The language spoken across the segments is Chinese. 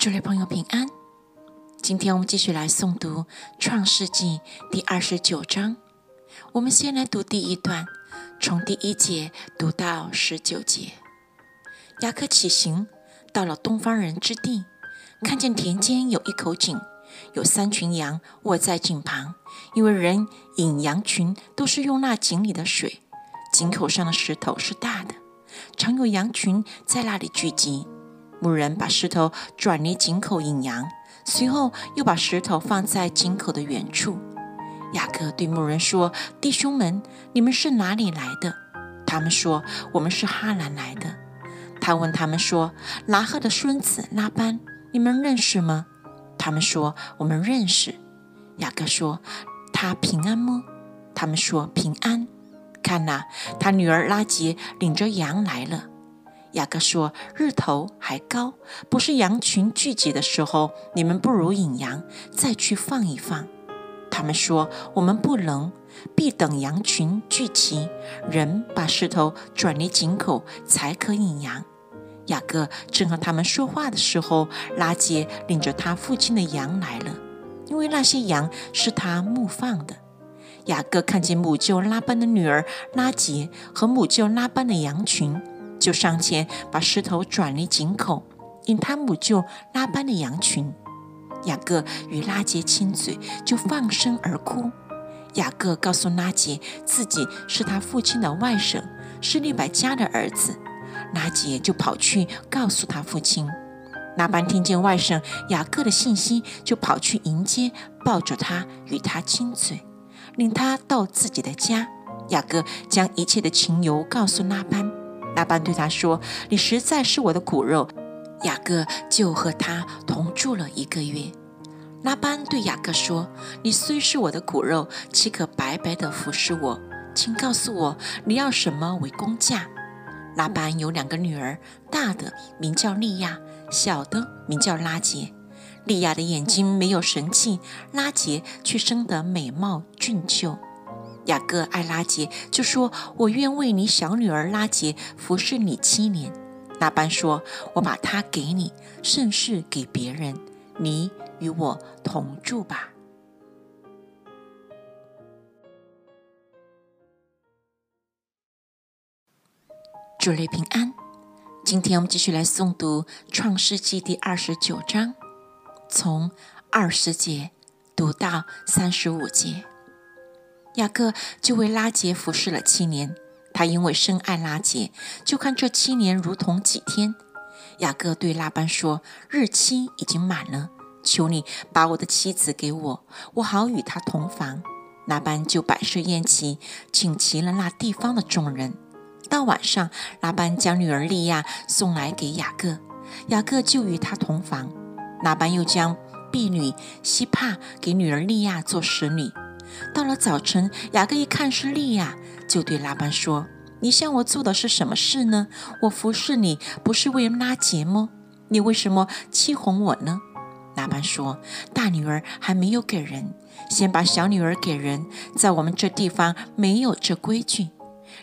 诸位朋友平安，今天我们继续来诵读《创世纪》第二十九章。我们先来读第一段，从第一节读到十九节。雅各起行，到了东方人之地，看见田间有一口井，有三群羊卧在井旁，因为人引羊群都是用那井里的水。井口上的石头是大的，常有羊群在那里聚集。牧人把石头转离井口引羊，随后又把石头放在井口的远处。雅各对牧人说：“弟兄们，你们是哪里来的？”他们说：“我们是哈兰来的。”他问他们说：“拿赫的孙子拉班，你们认识吗？”他们说：“我们认识。”雅各说：“他平安吗？”他们说：“平安。”看呐，他女儿拉杰领着羊来了。雅各说：“日头还高，不是羊群聚集的时候，你们不如引羊，再去放一放。”他们说：“我们不能，必等羊群聚齐，人把石头转离井口，才可引羊。”雅各正和他们说话的时候，拉杰领着他父亲的羊来了，因为那些羊是他牧放的。雅各看见母舅拉班的女儿拉杰和母舅拉班的羊群。就上前把石头转离井口，引他母舅拉班的羊群。雅各与拉杰亲嘴，就放声而哭。雅各告诉拉杰，自己是他父亲的外甥，是利百加的儿子。拉杰就跑去告诉他父亲。拉班听见外甥雅各的信息，就跑去迎接，抱着他与他亲嘴，领他到自己的家。雅各将一切的情由告诉拉班。拉班对他说：“你实在是我的骨肉。”雅各就和他同住了一个月。拉班对雅各说：“你虽是我的骨肉，岂可白白的服侍我？请告诉我，你要什么为工价？”拉班有两个女儿，大的名叫利亚，小的名叫拉杰。利亚的眼睛没有神气，拉杰却生得美貌俊秀。雅各爱拉杰，就说：“我愿为你小女儿拉杰服侍你七年。”拉班说：“我把她给你，甚是给别人。你与我同住吧。”主内平安。今天我们继续来诵读《创世纪》第二十九章，从二十节读到三十五节。雅各就为拉杰服侍了七年，他因为深爱拉杰，就看这七年如同几天。雅各对拉班说：“日期已经满了，求你把我的妻子给我，我好与她同房。”拉班就摆设宴席，请齐了那地方的众人。到晚上，拉班将女儿利亚送来给雅各，雅各就与她同房。拉班又将婢女希帕给女儿利亚做使女。到了早晨，雅各一看是利亚，就对拉班说：“你向我做的是什么事呢？我服侍你不是为拉结吗？你为什么欺哄我呢？”拉班说：“大女儿还没有给人，先把小女儿给人。在我们这地方没有这规矩。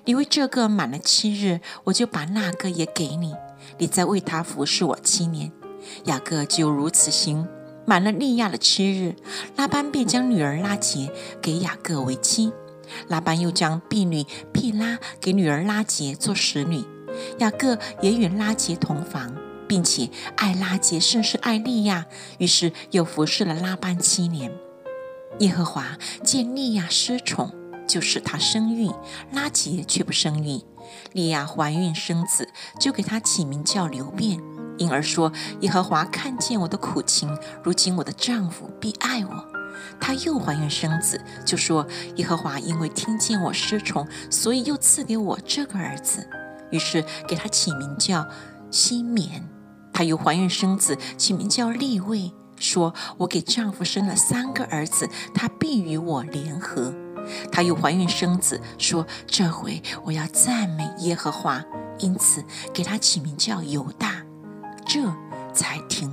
你为这个满了七日，我就把那个也给你。你再为他服侍我七年。”雅各就如此行。满了利亚的七日，拉班便将女儿拉杰给雅各为妻。拉班又将婢女毗拉给女儿拉杰做使女。雅各也与拉杰同房，并且爱拉杰甚是爱利亚，于是又服侍了拉班七年。耶和华见利亚失宠，就使她生育，拉杰却不生育。利亚怀孕生子，就给她起名叫流便。因而说：“耶和华看见我的苦情，如今我的丈夫必爱我。”她又怀孕生子，就说：“耶和华因为听见我失宠，所以又赐给我这个儿子。”于是给他起名叫西缅。她又怀孕生子，起名叫利位，说：“我给丈夫生了三个儿子，他必与我联合。”她又怀孕生子，说：“这回我要赞美耶和华。”因此给他起名叫犹大。这才停